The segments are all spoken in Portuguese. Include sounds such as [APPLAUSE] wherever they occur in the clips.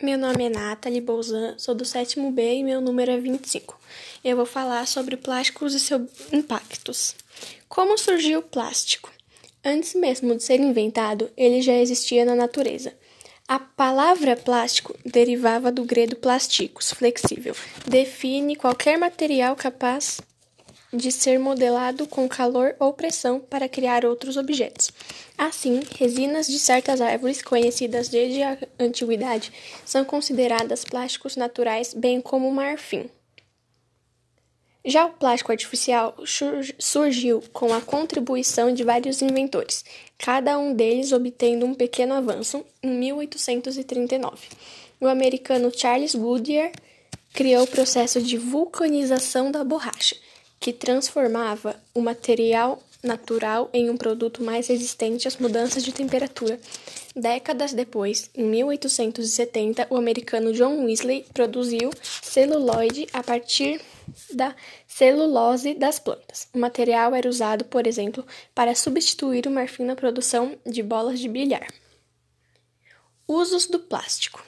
Meu nome é Nathalie Bolzan, sou do sétimo B e meu número é 25. Eu vou falar sobre plásticos e seus impactos. Como surgiu o plástico? Antes mesmo de ser inventado, ele já existia na natureza. A palavra plástico derivava do grego plásticos, flexível. Define qualquer material capaz de ser modelado com calor ou pressão para criar outros objetos. Assim, resinas de certas árvores, conhecidas desde a antiguidade, são consideradas plásticos naturais, bem como marfim. Já o plástico artificial surgiu com a contribuição de vários inventores, cada um deles obtendo um pequeno avanço em 1839. O americano Charles Goodyear criou o processo de vulcanização da borracha, que transformava o material natural em um produto mais resistente às mudanças de temperatura. Décadas depois, em 1870, o americano John Wesley produziu celuloide a partir da celulose das plantas. O material era usado, por exemplo, para substituir o marfim na produção de bolas de bilhar. Usos do plástico.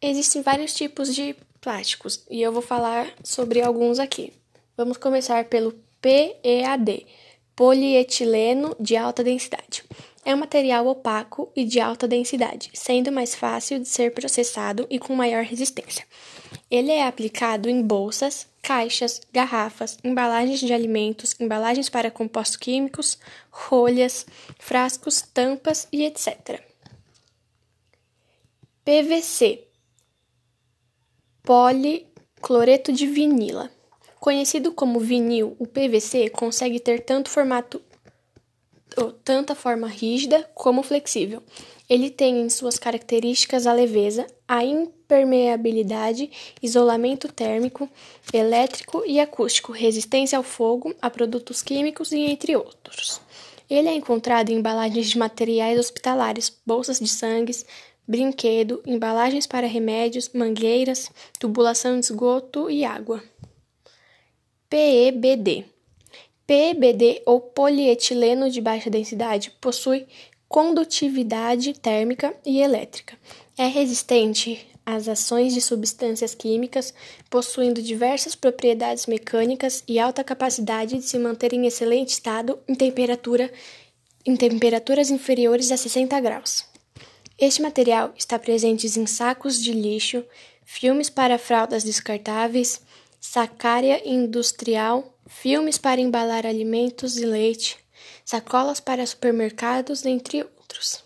Existem vários tipos de plásticos e eu vou falar sobre alguns aqui. Vamos começar pelo PEAD, polietileno de alta densidade. É um material opaco e de alta densidade, sendo mais fácil de ser processado e com maior resistência. Ele é aplicado em bolsas, caixas, garrafas, embalagens de alimentos, embalagens para compostos químicos, rolhas, frascos, tampas e etc. PVC Policloreto de vinila Conhecido como vinil, o PVC consegue ter tanto formato tanta forma rígida como flexível. Ele tem em suas características a leveza, a impermeabilidade, isolamento térmico, elétrico e acústico, resistência ao fogo, a produtos químicos e entre outros. Ele é encontrado em embalagens de materiais hospitalares, bolsas de sangue, brinquedo, embalagens para remédios, mangueiras, tubulação de esgoto e água. PEBD. PEBD ou polietileno de baixa densidade possui condutividade térmica e elétrica. É resistente às ações de substâncias químicas, possuindo diversas propriedades mecânicas e alta capacidade de se manter em excelente estado em temperatura em temperaturas inferiores a 60 graus. Este material está presente em sacos de lixo, filmes para fraldas descartáveis, sacária industrial, filmes para embalar alimentos e leite, sacolas para supermercados, entre outros.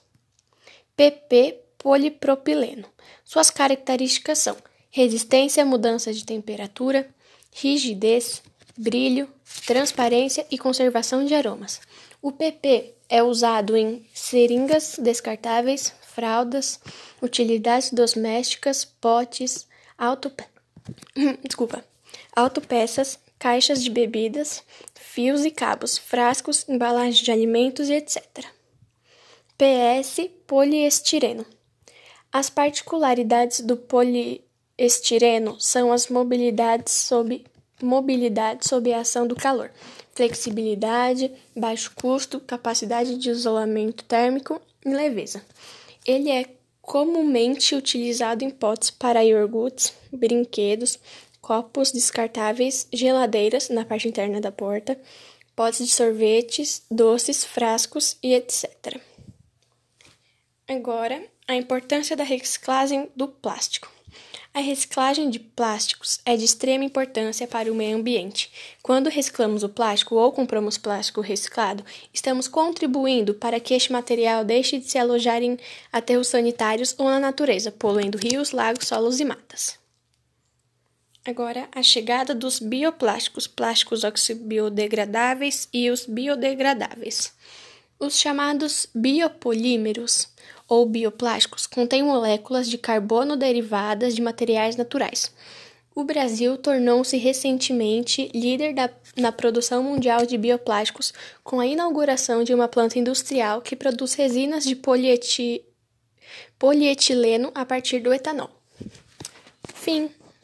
PP polipropileno. Suas características são resistência à mudança de temperatura, rigidez, brilho, transparência e conservação de aromas. O PP é usado em seringas descartáveis, fraldas, utilidades domésticas, potes, auto... [CLEARS THROAT] Desculpa autopeças, caixas de bebidas, fios e cabos, frascos, embalagens de alimentos e etc. PS poliestireno. As particularidades do poliestireno são as mobilidades sob mobilidade sob a ação do calor, flexibilidade, baixo custo, capacidade de isolamento térmico e leveza. Ele é comumente utilizado em potes para iogurtes, brinquedos, copos descartáveis, geladeiras na parte interna da porta, potes de sorvetes, doces, frascos e etc. Agora, a importância da reciclagem do plástico. A reciclagem de plásticos é de extrema importância para o meio ambiente. Quando reciclamos o plástico ou compramos plástico reciclado, estamos contribuindo para que este material deixe de se alojar em aterros sanitários ou na natureza, poluindo rios, lagos, solos e matas. Agora, a chegada dos bioplásticos, plásticos oxibiodegradáveis e os biodegradáveis. Os chamados biopolímeros ou bioplásticos contêm moléculas de carbono derivadas de materiais naturais. O Brasil tornou-se recentemente líder da, na produção mundial de bioplásticos com a inauguração de uma planta industrial que produz resinas de polieti, polietileno a partir do etanol. Fim.